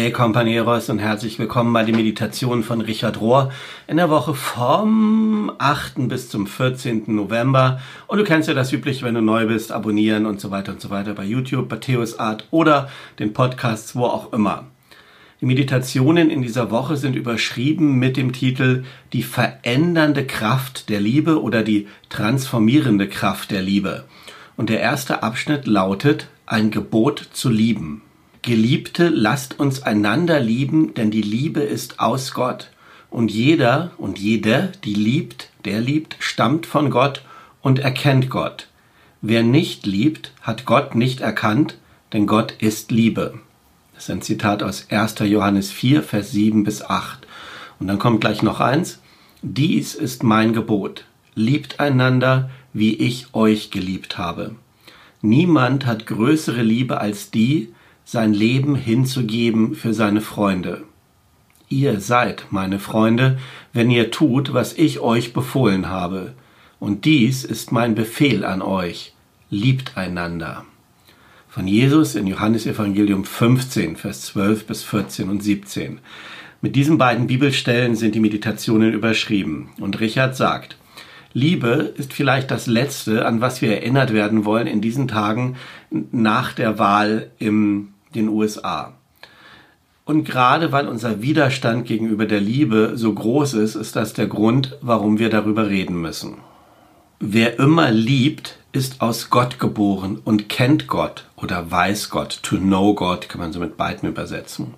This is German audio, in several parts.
Hey Companeros und herzlich willkommen bei den Meditationen von Richard Rohr in der Woche vom 8. bis zum 14. November. Und du kennst ja das üblich, wenn du neu bist, abonnieren und so weiter und so weiter bei YouTube, bei Theos Art oder den Podcasts, wo auch immer. Die Meditationen in dieser Woche sind überschrieben mit dem Titel Die verändernde Kraft der Liebe oder die transformierende Kraft der Liebe. Und der erste Abschnitt lautet Ein Gebot zu lieben. Geliebte, lasst uns einander lieben, denn die Liebe ist aus Gott. Und jeder und jede, die liebt, der liebt, stammt von Gott und erkennt Gott. Wer nicht liebt, hat Gott nicht erkannt, denn Gott ist Liebe. Das ist ein Zitat aus 1. Johannes 4, Vers 7 bis 8. Und dann kommt gleich noch eins. Dies ist mein Gebot. Liebt einander, wie ich euch geliebt habe. Niemand hat größere Liebe als die, sein Leben hinzugeben für seine Freunde. Ihr seid meine Freunde, wenn ihr tut, was ich euch befohlen habe. Und dies ist mein Befehl an euch. Liebt einander. Von Jesus in Johannes Evangelium 15, Vers 12 bis 14 und 17. Mit diesen beiden Bibelstellen sind die Meditationen überschrieben. Und Richard sagt, Liebe ist vielleicht das Letzte, an was wir erinnert werden wollen in diesen Tagen nach der Wahl im den USA. Und gerade weil unser Widerstand gegenüber der Liebe so groß ist, ist das der Grund, warum wir darüber reden müssen. Wer immer liebt, ist aus Gott geboren und kennt Gott oder weiß Gott. To know God kann man so mit beiden übersetzen.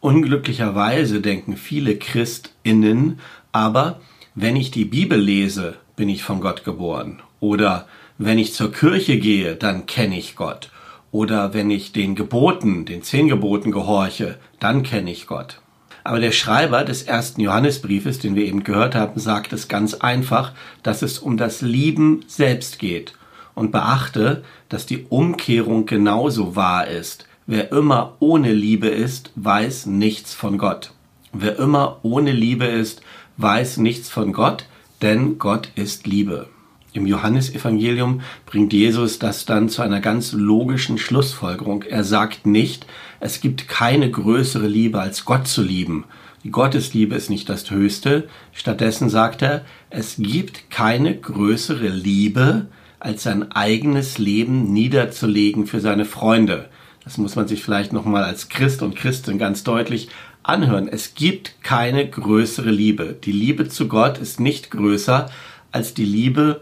Unglücklicherweise denken viele Christinnen aber, wenn ich die Bibel lese, bin ich von Gott geboren. Oder wenn ich zur Kirche gehe, dann kenne ich Gott. Oder wenn ich den Geboten, den zehn Geboten gehorche, dann kenne ich Gott. Aber der Schreiber des ersten Johannesbriefes, den wir eben gehört haben, sagt es ganz einfach, dass es um das Lieben selbst geht. Und beachte, dass die Umkehrung genauso wahr ist. Wer immer ohne Liebe ist, weiß nichts von Gott. Wer immer ohne Liebe ist, weiß nichts von Gott, denn Gott ist Liebe. Im Johannesevangelium bringt Jesus das dann zu einer ganz logischen Schlussfolgerung. Er sagt nicht, es gibt keine größere Liebe als Gott zu lieben. Die Gottesliebe ist nicht das Höchste. Stattdessen sagt er, es gibt keine größere Liebe, als sein eigenes Leben niederzulegen für seine Freunde. Das muss man sich vielleicht nochmal als Christ und Christin ganz deutlich anhören. Es gibt keine größere Liebe. Die Liebe zu Gott ist nicht größer als die Liebe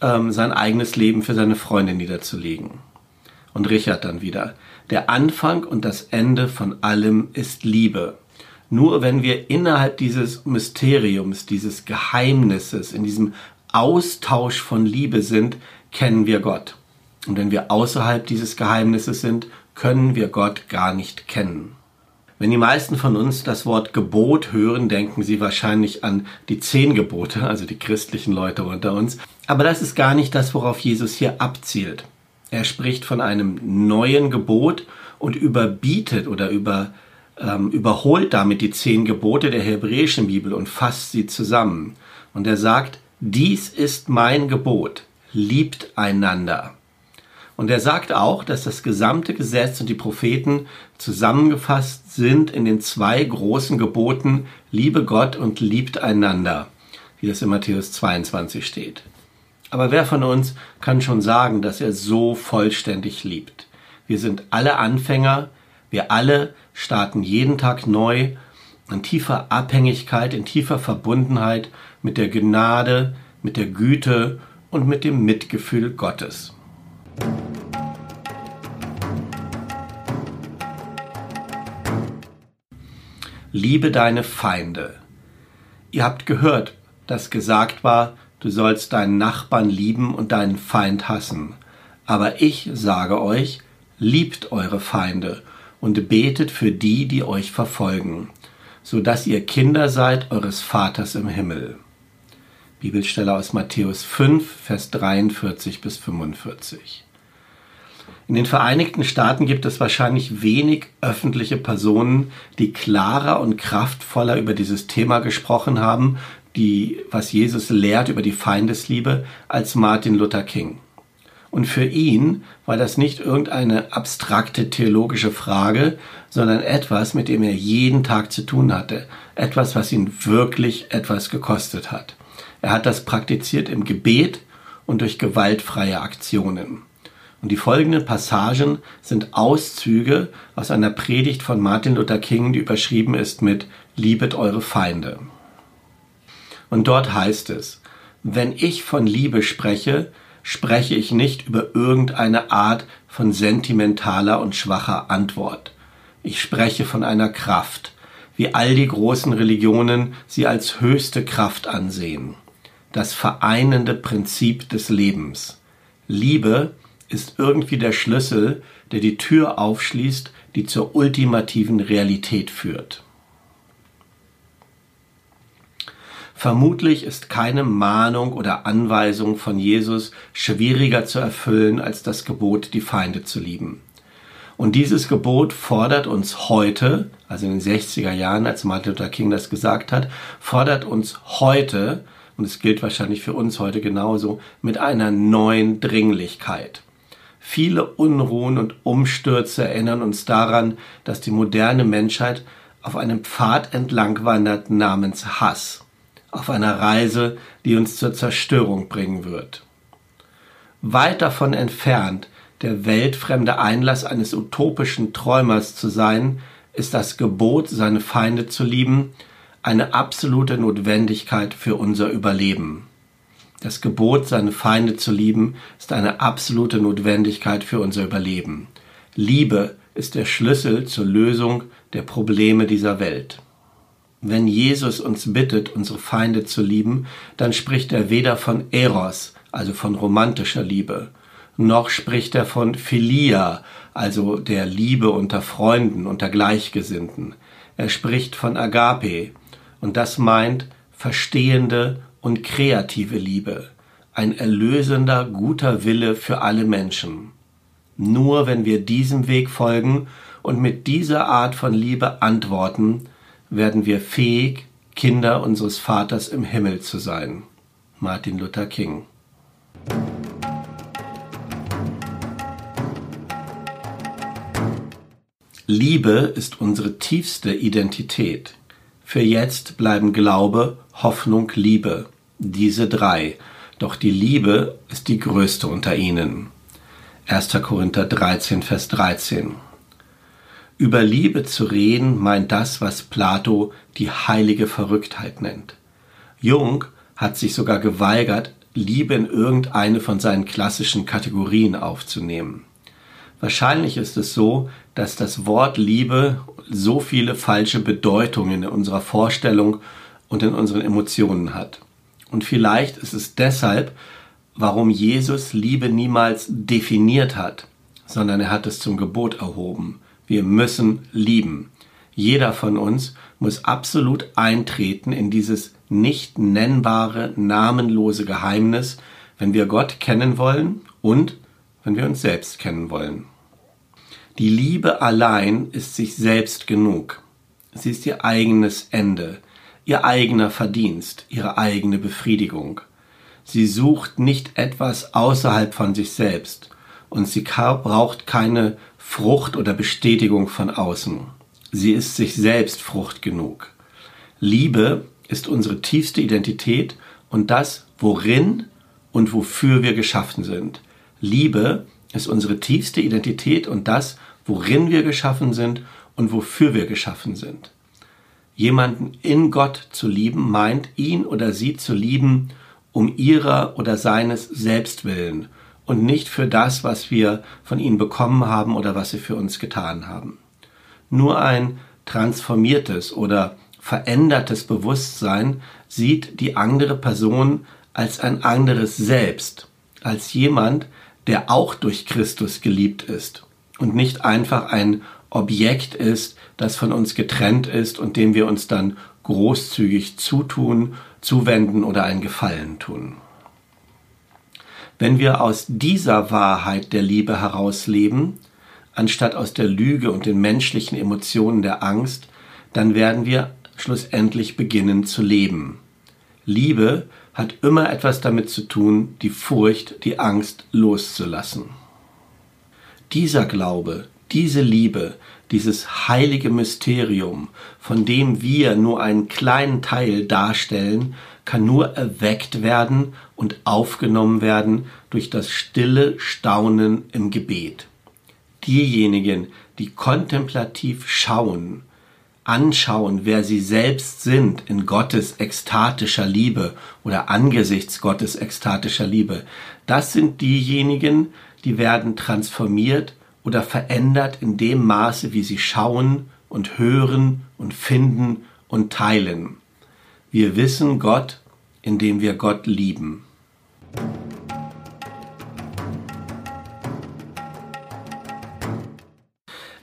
ähm, sein eigenes Leben für seine Freunde niederzulegen. Und Richard dann wieder. Der Anfang und das Ende von allem ist Liebe. Nur wenn wir innerhalb dieses Mysteriums, dieses Geheimnisses, in diesem Austausch von Liebe sind, kennen wir Gott. Und wenn wir außerhalb dieses Geheimnisses sind, können wir Gott gar nicht kennen. Wenn die meisten von uns das Wort Gebot hören, denken sie wahrscheinlich an die zehn Gebote, also die christlichen Leute unter uns. Aber das ist gar nicht das, worauf Jesus hier abzielt. Er spricht von einem neuen Gebot und überbietet oder über, ähm, überholt damit die zehn Gebote der hebräischen Bibel und fasst sie zusammen. Und er sagt, dies ist mein Gebot, liebt einander. Und er sagt auch, dass das gesamte Gesetz und die Propheten zusammengefasst sind in den zwei großen Geboten, liebe Gott und liebt einander, wie das in Matthäus 22 steht. Aber wer von uns kann schon sagen, dass er so vollständig liebt? Wir sind alle Anfänger, wir alle starten jeden Tag neu in tiefer Abhängigkeit, in tiefer Verbundenheit mit der Gnade, mit der Güte und mit dem Mitgefühl Gottes. Liebe deine Feinde. Ihr habt gehört, dass gesagt war, du sollst deinen Nachbarn lieben und deinen Feind hassen. Aber ich sage euch, liebt eure Feinde und betet für die, die euch verfolgen, so dass ihr Kinder seid eures Vaters im Himmel. Bibelstelle aus Matthäus 5, Vers 43 bis 45. In den Vereinigten Staaten gibt es wahrscheinlich wenig öffentliche Personen, die klarer und kraftvoller über dieses Thema gesprochen haben, die, was Jesus lehrt über die Feindesliebe, als Martin Luther King. Und für ihn war das nicht irgendeine abstrakte theologische Frage, sondern etwas, mit dem er jeden Tag zu tun hatte. Etwas, was ihn wirklich etwas gekostet hat. Er hat das praktiziert im Gebet und durch gewaltfreie Aktionen. Und die folgenden Passagen sind Auszüge aus einer Predigt von Martin Luther King, die überschrieben ist mit Liebet eure Feinde. Und dort heißt es, wenn ich von Liebe spreche, spreche ich nicht über irgendeine Art von sentimentaler und schwacher Antwort. Ich spreche von einer Kraft, wie all die großen Religionen sie als höchste Kraft ansehen. Das vereinende Prinzip des Lebens. Liebe ist irgendwie der Schlüssel, der die Tür aufschließt, die zur ultimativen Realität führt. Vermutlich ist keine Mahnung oder Anweisung von Jesus schwieriger zu erfüllen als das Gebot, die Feinde zu lieben. Und dieses Gebot fordert uns heute, also in den 60er Jahren, als Martin Luther King das gesagt hat, fordert uns heute, und es gilt wahrscheinlich für uns heute genauso, mit einer neuen Dringlichkeit. Viele Unruhen und Umstürze erinnern uns daran, dass die moderne Menschheit auf einem Pfad entlang wandert namens Hass auf einer Reise, die uns zur Zerstörung bringen wird. Weit davon entfernt, der weltfremde Einlass eines utopischen Träumers zu sein, ist das Gebot, seine Feinde zu lieben, eine absolute Notwendigkeit für unser Überleben. Das Gebot, seine Feinde zu lieben, ist eine absolute Notwendigkeit für unser Überleben. Liebe ist der Schlüssel zur Lösung der Probleme dieser Welt. Wenn Jesus uns bittet, unsere Feinde zu lieben, dann spricht er weder von Eros, also von romantischer Liebe, noch spricht er von Philia, also der Liebe unter Freunden, unter Gleichgesinnten. Er spricht von Agape, und das meint verstehende und kreative Liebe, ein erlösender, guter Wille für alle Menschen. Nur wenn wir diesem Weg folgen und mit dieser Art von Liebe antworten, werden wir fähig, Kinder unseres Vaters im Himmel zu sein. Martin Luther King. Liebe ist unsere tiefste Identität. Für jetzt bleiben Glaube, Hoffnung, Liebe, diese drei, doch die Liebe ist die größte unter ihnen. 1. Korinther 13, Vers 13. Über Liebe zu reden meint das, was Plato die heilige Verrücktheit nennt. Jung hat sich sogar geweigert, Liebe in irgendeine von seinen klassischen Kategorien aufzunehmen. Wahrscheinlich ist es so, dass das Wort Liebe so viele falsche Bedeutungen in unserer Vorstellung und in unseren Emotionen hat. Und vielleicht ist es deshalb, warum Jesus Liebe niemals definiert hat, sondern er hat es zum Gebot erhoben. Wir müssen lieben. Jeder von uns muss absolut eintreten in dieses nicht nennbare, namenlose Geheimnis, wenn wir Gott kennen wollen und wenn wir uns selbst kennen wollen. Die Liebe allein ist sich selbst genug. Sie ist ihr eigenes Ende, ihr eigener Verdienst, ihre eigene Befriedigung. Sie sucht nicht etwas außerhalb von sich selbst und sie braucht keine Frucht oder Bestätigung von außen. Sie ist sich selbst Frucht genug. Liebe ist unsere tiefste Identität und das, worin und wofür wir geschaffen sind. Liebe ist unsere tiefste Identität und das, worin wir geschaffen sind und wofür wir geschaffen sind. Jemanden in Gott zu lieben meint, ihn oder sie zu lieben um ihrer oder seines Selbstwillen und nicht für das, was wir von ihnen bekommen haben oder was sie für uns getan haben. Nur ein transformiertes oder verändertes Bewusstsein sieht die andere Person als ein anderes Selbst, als jemand, der auch durch Christus geliebt ist und nicht einfach ein Objekt ist, das von uns getrennt ist und dem wir uns dann großzügig zutun, zuwenden oder einen Gefallen tun. Wenn wir aus dieser Wahrheit der Liebe herausleben, anstatt aus der Lüge und den menschlichen Emotionen der Angst, dann werden wir schlussendlich beginnen zu leben. Liebe hat immer etwas damit zu tun, die Furcht, die Angst loszulassen. Dieser Glaube, diese Liebe, dieses heilige Mysterium, von dem wir nur einen kleinen Teil darstellen, kann nur erweckt werden und aufgenommen werden durch das stille Staunen im Gebet. Diejenigen, die kontemplativ schauen, anschauen, wer sie selbst sind in Gottes ekstatischer Liebe oder angesichts Gottes ekstatischer Liebe, das sind diejenigen, die werden transformiert oder verändert in dem Maße, wie sie schauen und hören und finden und teilen. Wir wissen Gott, indem wir Gott lieben.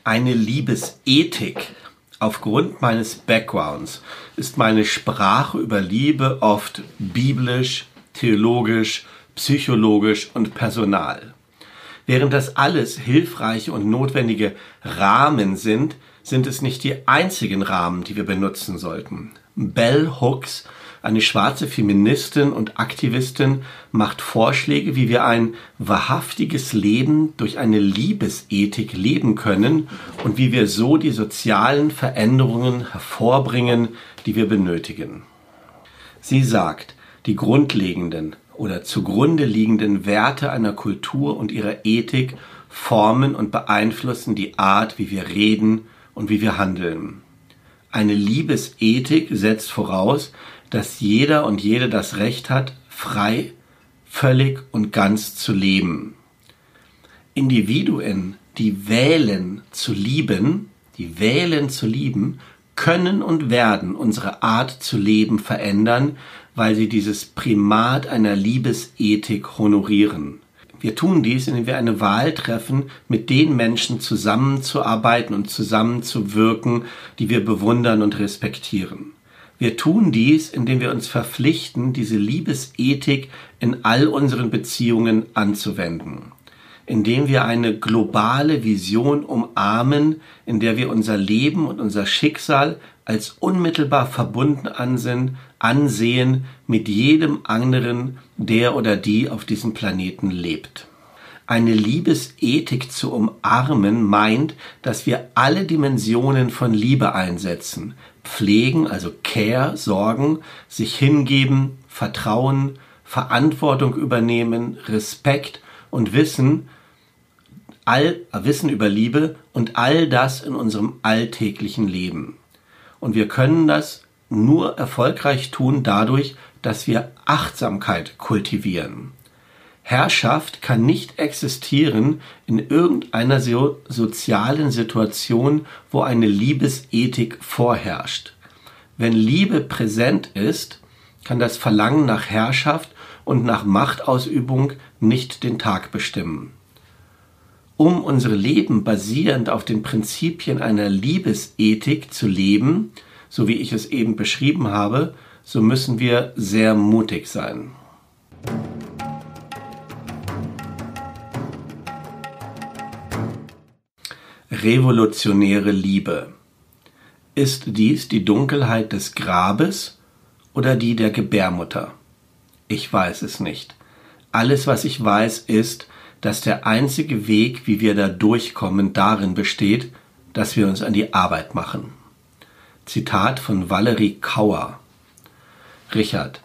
Eine Liebesethik. Aufgrund meines Backgrounds ist meine Sprache über Liebe oft biblisch, theologisch, psychologisch und personal. Während das alles hilfreiche und notwendige Rahmen sind, sind es nicht die einzigen Rahmen, die wir benutzen sollten. Bell Hooks, eine schwarze Feministin und Aktivistin, macht Vorschläge, wie wir ein wahrhaftiges Leben durch eine Liebesethik leben können und wie wir so die sozialen Veränderungen hervorbringen, die wir benötigen. Sie sagt, die grundlegenden, oder zugrunde liegenden Werte einer Kultur und ihrer Ethik formen und beeinflussen die Art, wie wir reden und wie wir handeln. Eine Liebesethik setzt voraus, dass jeder und jede das Recht hat, frei, völlig und ganz zu leben. Individuen, die wählen zu lieben, die wählen zu lieben, können und werden unsere Art zu leben verändern, weil sie dieses Primat einer Liebesethik honorieren. Wir tun dies, indem wir eine Wahl treffen, mit den Menschen zusammenzuarbeiten und zusammenzuwirken, die wir bewundern und respektieren. Wir tun dies, indem wir uns verpflichten, diese Liebesethik in all unseren Beziehungen anzuwenden. Indem wir eine globale Vision umarmen, in der wir unser Leben und unser Schicksal als unmittelbar verbunden ansehen, ansehen mit jedem anderen, der oder die auf diesem Planeten lebt. Eine Liebesethik zu umarmen meint, dass wir alle Dimensionen von Liebe einsetzen, pflegen, also Care, Sorgen, sich hingeben, Vertrauen, Verantwortung übernehmen, Respekt und Wissen, all Wissen über Liebe und all das in unserem alltäglichen Leben. Und wir können das nur erfolgreich tun dadurch, dass wir Achtsamkeit kultivieren. Herrschaft kann nicht existieren in irgendeiner so sozialen Situation, wo eine Liebesethik vorherrscht. Wenn Liebe präsent ist, kann das Verlangen nach Herrschaft und nach Machtausübung nicht den Tag bestimmen. Um unsere Leben basierend auf den Prinzipien einer Liebesethik zu leben, so wie ich es eben beschrieben habe, so müssen wir sehr mutig sein. Revolutionäre Liebe. Ist dies die Dunkelheit des Grabes oder die der Gebärmutter? Ich weiß es nicht. Alles, was ich weiß, ist, dass der einzige Weg, wie wir da durchkommen, darin besteht, dass wir uns an die Arbeit machen. Zitat von Valerie Kauer. Richard,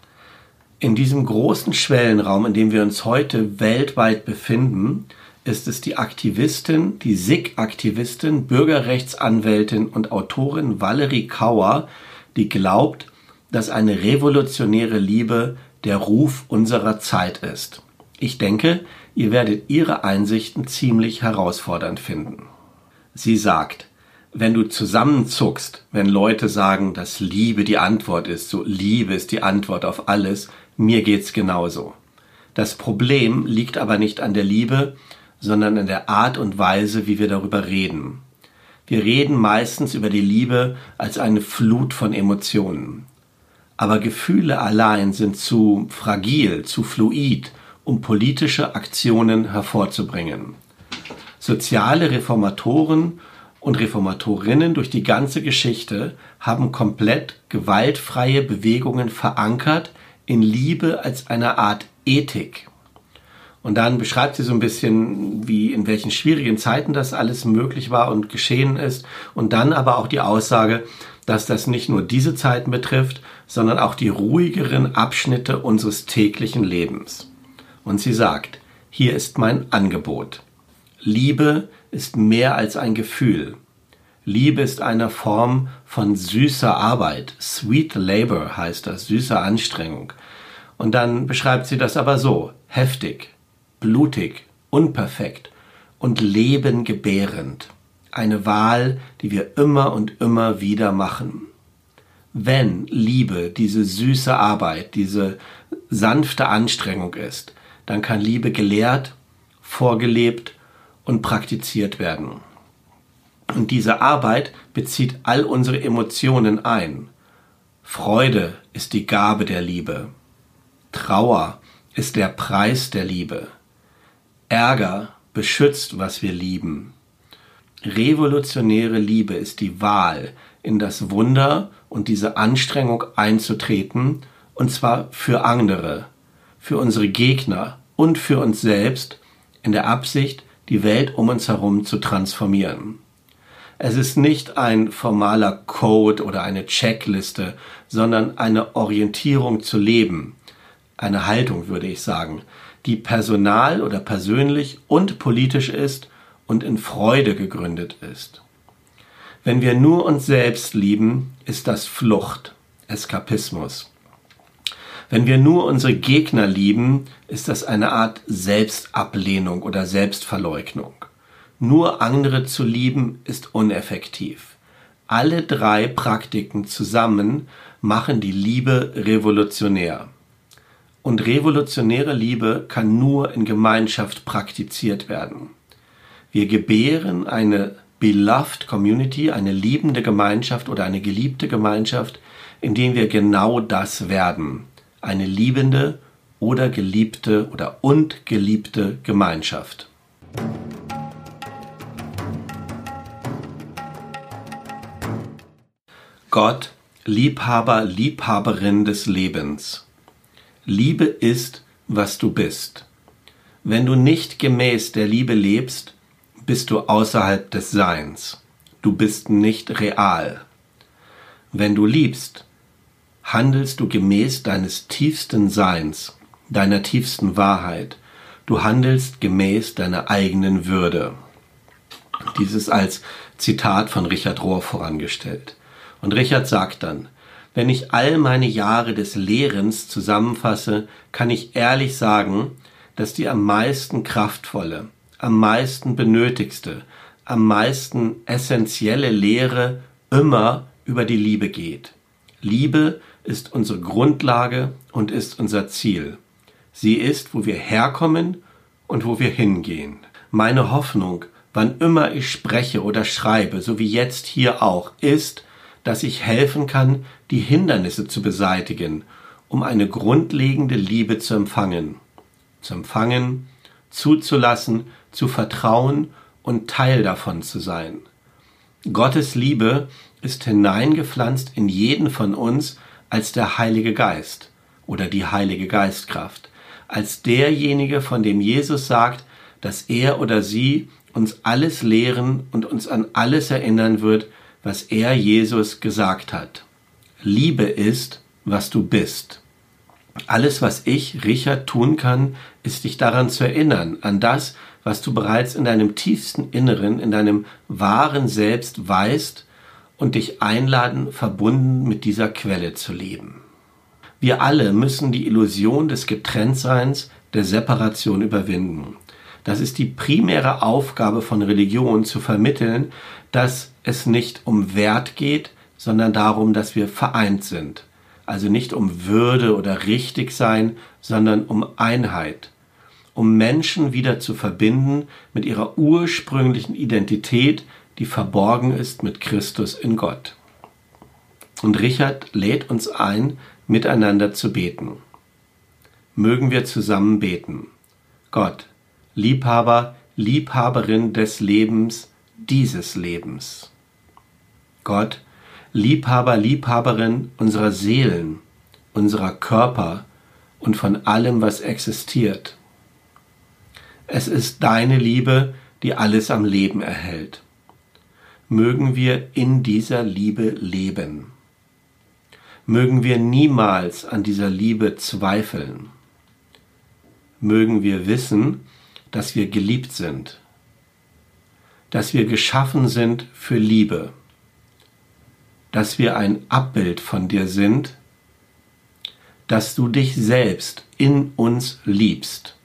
in diesem großen Schwellenraum, in dem wir uns heute weltweit befinden, ist es die Aktivistin, die SIG-Aktivistin, Bürgerrechtsanwältin und Autorin Valerie Kauer, die glaubt, dass eine revolutionäre Liebe der Ruf unserer Zeit ist. Ich denke, ihr werdet ihre Einsichten ziemlich herausfordernd finden. Sie sagt, wenn du zusammenzuckst, wenn Leute sagen, dass Liebe die Antwort ist, so Liebe ist die Antwort auf alles, mir geht's genauso. Das Problem liegt aber nicht an der Liebe, sondern an der Art und Weise, wie wir darüber reden. Wir reden meistens über die Liebe als eine Flut von Emotionen. Aber Gefühle allein sind zu fragil, zu fluid, um politische Aktionen hervorzubringen. Soziale Reformatoren und Reformatorinnen durch die ganze Geschichte haben komplett gewaltfreie Bewegungen verankert, in Liebe als eine Art Ethik. Und dann beschreibt sie so ein bisschen, wie in welchen schwierigen Zeiten das alles möglich war und geschehen ist. Und dann aber auch die Aussage, dass das nicht nur diese Zeiten betrifft, sondern auch die ruhigeren Abschnitte unseres täglichen Lebens. Und sie sagt, hier ist mein Angebot. Liebe ist mehr als ein Gefühl. Liebe ist eine Form von süßer Arbeit. Sweet Labor heißt das, süße Anstrengung. Und dann beschreibt sie das aber so, heftig, blutig, unperfekt und lebengebärend. Eine Wahl, die wir immer und immer wieder machen. Wenn Liebe diese süße Arbeit, diese sanfte Anstrengung ist, dann kann Liebe gelehrt, vorgelebt und praktiziert werden. Und diese Arbeit bezieht all unsere Emotionen ein. Freude ist die Gabe der Liebe. Trauer ist der Preis der Liebe. Ärger beschützt, was wir lieben. Revolutionäre Liebe ist die Wahl, in das Wunder und diese Anstrengung einzutreten, und zwar für andere, für unsere Gegner und für uns selbst, in der Absicht, die Welt um uns herum zu transformieren. Es ist nicht ein formaler Code oder eine Checkliste, sondern eine Orientierung zu leben, eine Haltung würde ich sagen, die personal oder persönlich und politisch ist und in Freude gegründet ist. Wenn wir nur uns selbst lieben, ist das Flucht, Eskapismus. Wenn wir nur unsere Gegner lieben, ist das eine Art Selbstablehnung oder Selbstverleugnung. Nur andere zu lieben ist uneffektiv. Alle drei Praktiken zusammen machen die Liebe revolutionär. Und revolutionäre Liebe kann nur in Gemeinschaft praktiziert werden. Wir gebären eine beloved Community, eine liebende Gemeinschaft oder eine geliebte Gemeinschaft, indem wir genau das werden. Eine liebende oder geliebte oder und geliebte Gemeinschaft. Gott, Liebhaber, Liebhaberin des Lebens. Liebe ist, was du bist. Wenn du nicht gemäß der Liebe lebst, bist du außerhalb des Seins. Du bist nicht real. Wenn du liebst, handelst du gemäß deines tiefsten Seins, deiner tiefsten Wahrheit. Du handelst gemäß deiner eigenen Würde. Dieses als Zitat von Richard Rohr vorangestellt. Und Richard sagt dann, wenn ich all meine Jahre des Lehrens zusammenfasse, kann ich ehrlich sagen, dass die am meisten kraftvolle, am meisten benötigste, am meisten essentielle Lehre immer über die Liebe geht. Liebe ist unsere Grundlage und ist unser Ziel. Sie ist, wo wir herkommen und wo wir hingehen. Meine Hoffnung, wann immer ich spreche oder schreibe, so wie jetzt hier auch, ist, dass ich helfen kann, die Hindernisse zu beseitigen, um eine grundlegende Liebe zu empfangen. Zu empfangen, zuzulassen, zu vertrauen und Teil davon zu sein. Gottes Liebe ist hineingepflanzt in jeden von uns als der Heilige Geist oder die Heilige Geistkraft, als derjenige, von dem Jesus sagt, dass er oder sie uns alles lehren und uns an alles erinnern wird, was er Jesus gesagt hat. Liebe ist, was du bist. Alles, was ich, Richard, tun kann, ist dich daran zu erinnern, an das, was du bereits in deinem tiefsten Inneren, in deinem wahren Selbst weißt und dich einladen, verbunden mit dieser Quelle zu leben. Wir alle müssen die Illusion des Getrenntseins, der Separation überwinden. Das ist die primäre Aufgabe von Religion, zu vermitteln, dass es nicht um Wert geht, sondern darum, dass wir vereint sind. Also nicht um Würde oder richtig sein, sondern um Einheit. Um Menschen wieder zu verbinden mit ihrer ursprünglichen Identität, die verborgen ist mit Christus in Gott. Und Richard lädt uns ein, miteinander zu beten. Mögen wir zusammen beten. Gott, Liebhaber, Liebhaberin des Lebens, dieses Lebens. Gott, Liebhaber, Liebhaberin unserer Seelen, unserer Körper, und von allem, was existiert. Es ist deine Liebe, die alles am Leben erhält. Mögen wir in dieser Liebe leben. Mögen wir niemals an dieser Liebe zweifeln. Mögen wir wissen, dass wir geliebt sind, dass wir geschaffen sind für Liebe, dass wir ein Abbild von dir sind, dass du dich selbst in uns liebst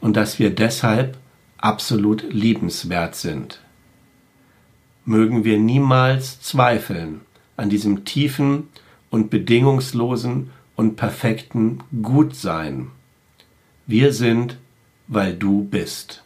und dass wir deshalb absolut liebenswert sind. Mögen wir niemals zweifeln an diesem tiefen und bedingungslosen und perfekten Gutsein. Wir sind, weil du bist.